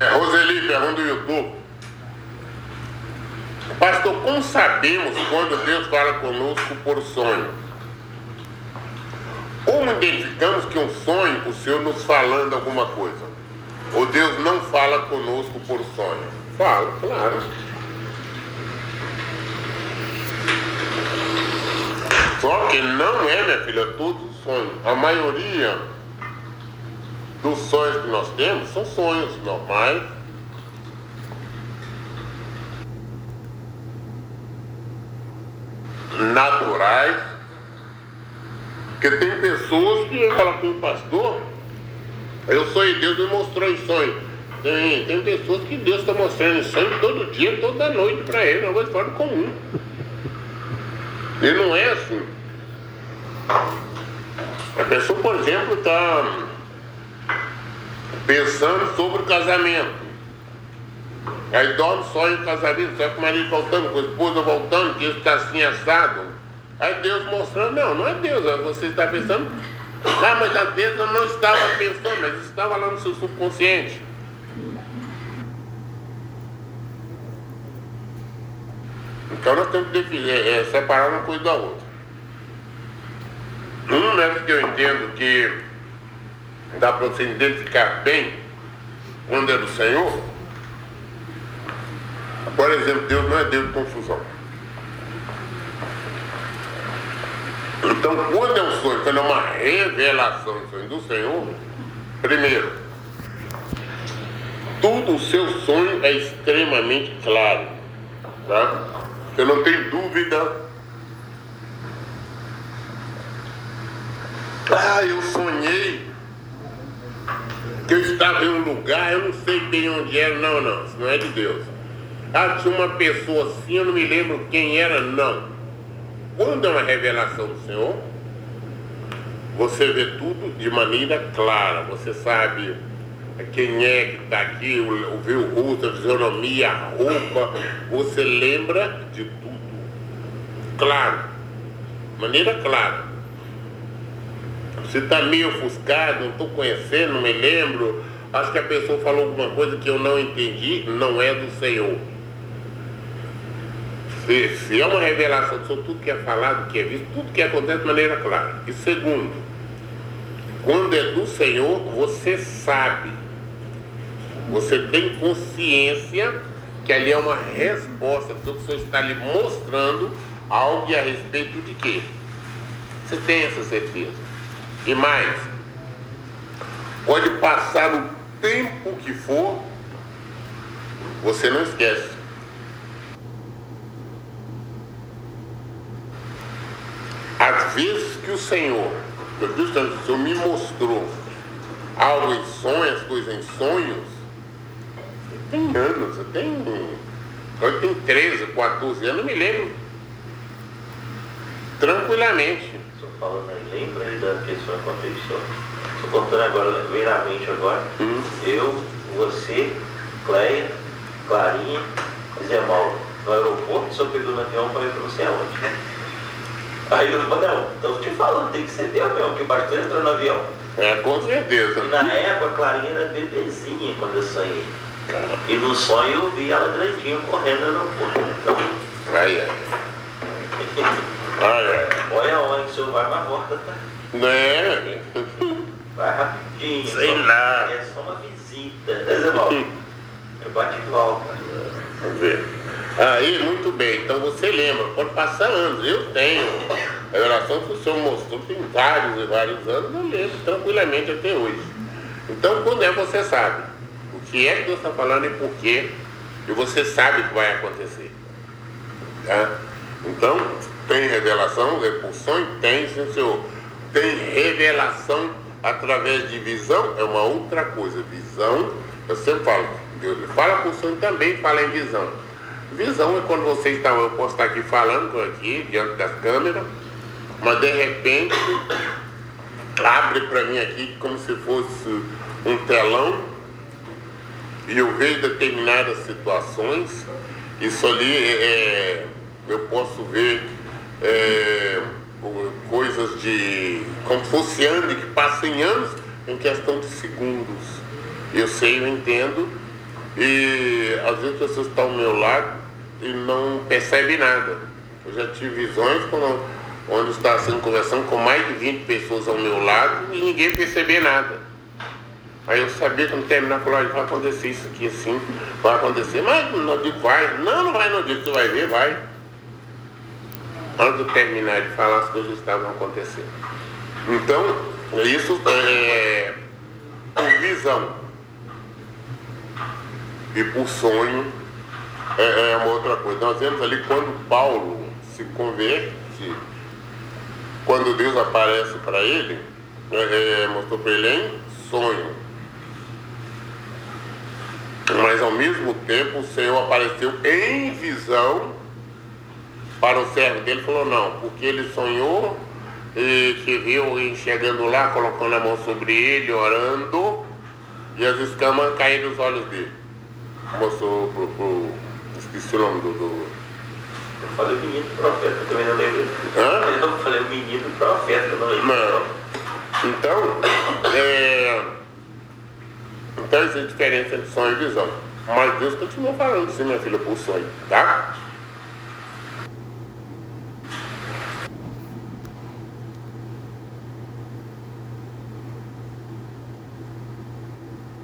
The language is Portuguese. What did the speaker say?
É, Roseli, pergunta do YouTube. Pastor, como sabemos quando Deus fala conosco por sonho? Como identificamos que um sonho, o Senhor nos falando alguma coisa? Ou Deus não fala conosco por sonho? Fala, claro. Só que não é, minha filha, todo sonho. A maioria dos sonhos que nós temos são sonhos normais. Naturais. Porque tem pessoas que falam com o pastor, eu sonhei, Deus me mostrou em sonho. Tem, tem pessoas que Deus está mostrando em sonho todo dia, toda noite para ele, é uma coisa fora do comum. E não é assim. A pessoa, por exemplo, está pensando sobre o casamento. Aí dorme, sonha o casamento, sonha com o marido voltando, com a esposa voltando, que isso está assim assado. Aí Deus mostrando, não, não é Deus, é você está pensando. Ah, mas às vezes eu não estava pensando, mas estava lá no seu subconsciente. Então nós temos que definir, é, separar uma coisa da outra. Um né, que eu entendo que dá para você identificar bem quando é do Senhor. Por exemplo, Deus não é Deus de confusão. Então, quando é um sonho, quando é uma revelação do Senhor, primeiro, tudo o seu sonho é extremamente claro. Tá? Você não tem dúvida Ah, eu sonhei que eu estava em um lugar, eu não sei bem onde era, não, não, isso não é de Deus. Ah, tinha uma pessoa assim, eu não me lembro quem era, não. Quando é uma revelação do Senhor, você vê tudo de maneira clara, você sabe quem é que está aqui, vê o rosto, a fisionomia, a roupa, você lembra de tudo. Claro, maneira clara. Você está meio ofuscado, não estou conhecendo, não me lembro. Acho que a pessoa falou alguma coisa que eu não entendi, não é do Senhor. Se, se é uma revelação sobre tudo que é falado, que é visto, tudo que acontece de maneira clara. E segundo, quando é do Senhor, você sabe, você tem consciência que ali é uma resposta, porque o Senhor está lhe mostrando algo a respeito de quê? Você tem essa certeza. E mais, pode passar o tempo que for, você não esquece. Às vezes que o Senhor, o Senhor me mostrou algo em sonhos, coisas em sonhos, tem anos, eu tenho, eu tenho 13, 14 anos, eu me lembro tranquilamente falando aí, lembra aí da questão com a pessoa. Estou contando agora, veio na mente agora. Hum. Eu, você, Cleia, Clarinha e Zé Mauro. No aeroporto, só pegou no avião para ir para você aonde. Aí eu falei, não, estou te falando, tem que ser teu mesmo, que o pastor entrou no avião. É, com certeza. E na época, a Clarinha era bebezinha quando eu sonhei. E no sonho eu vi ela grandinha correndo no aeroporto. Aí, aí. Olha. Olha onde o senhor vai na porta, tá? Né? Vai rapidinho. Sei só, lá. É só uma visita. Né, Eu bate e volta. Vamos ver. Aí, muito bem. Então você lembra, pode passar anos. Eu tenho. A relação que o senhor mostrou tem vários e vários anos, eu lembro tranquilamente até hoje. Então, quando é, você sabe o que é que Deus está falando e por quê, e você sabe o que vai acontecer. Tá? Então, tem revelação, repulsão? Tem, sim, senhor. Tem revelação através de visão? É uma outra coisa. Visão, eu sempre falo, Deus fala com o sonho também fala em visão. Visão é quando você está, eu posso estar aqui falando, aqui, diante das câmeras, mas de repente abre para mim aqui como se fosse um telão e eu vejo determinadas situações, isso ali é, eu posso ver é, coisas de. como se fosse anos, que passam em anos em questão de segundos. Eu sei, eu entendo E às vezes as pessoas estão ao meu lado e não percebem nada. Eu já tive visões quando, onde estava sendo conversando com mais de 20 pessoas ao meu lado e ninguém percebia nada. Aí eu sabia que no terminar, falou, vai acontecer isso aqui assim, vai acontecer, mas não digo vai, não, não vai, não digo, tu vai ver, vai. Antes de terminar de falar, as coisas estavam acontecendo. Então, isso é por visão e por sonho é, é uma outra coisa. Nós vemos ali quando Paulo se converte, quando Deus aparece para ele, é, é mostrou para ele em sonho. Mas ao mesmo tempo o Senhor apareceu em visão para o servo dele falou não, porque ele sonhou e se viu enxergando lá, colocando a mão sobre ele, orando, e as escamas caíram nos olhos dele. Mostrou pro, pro esqueci o nome do. do... Eu falei menino profeta, também não lembro. Hã? Eu falei menino profeta, não lembro. Não. Então, é... então existe diferença entre sonho e visão. Mas Deus continua falando sim, minha filha, por sonho, tá?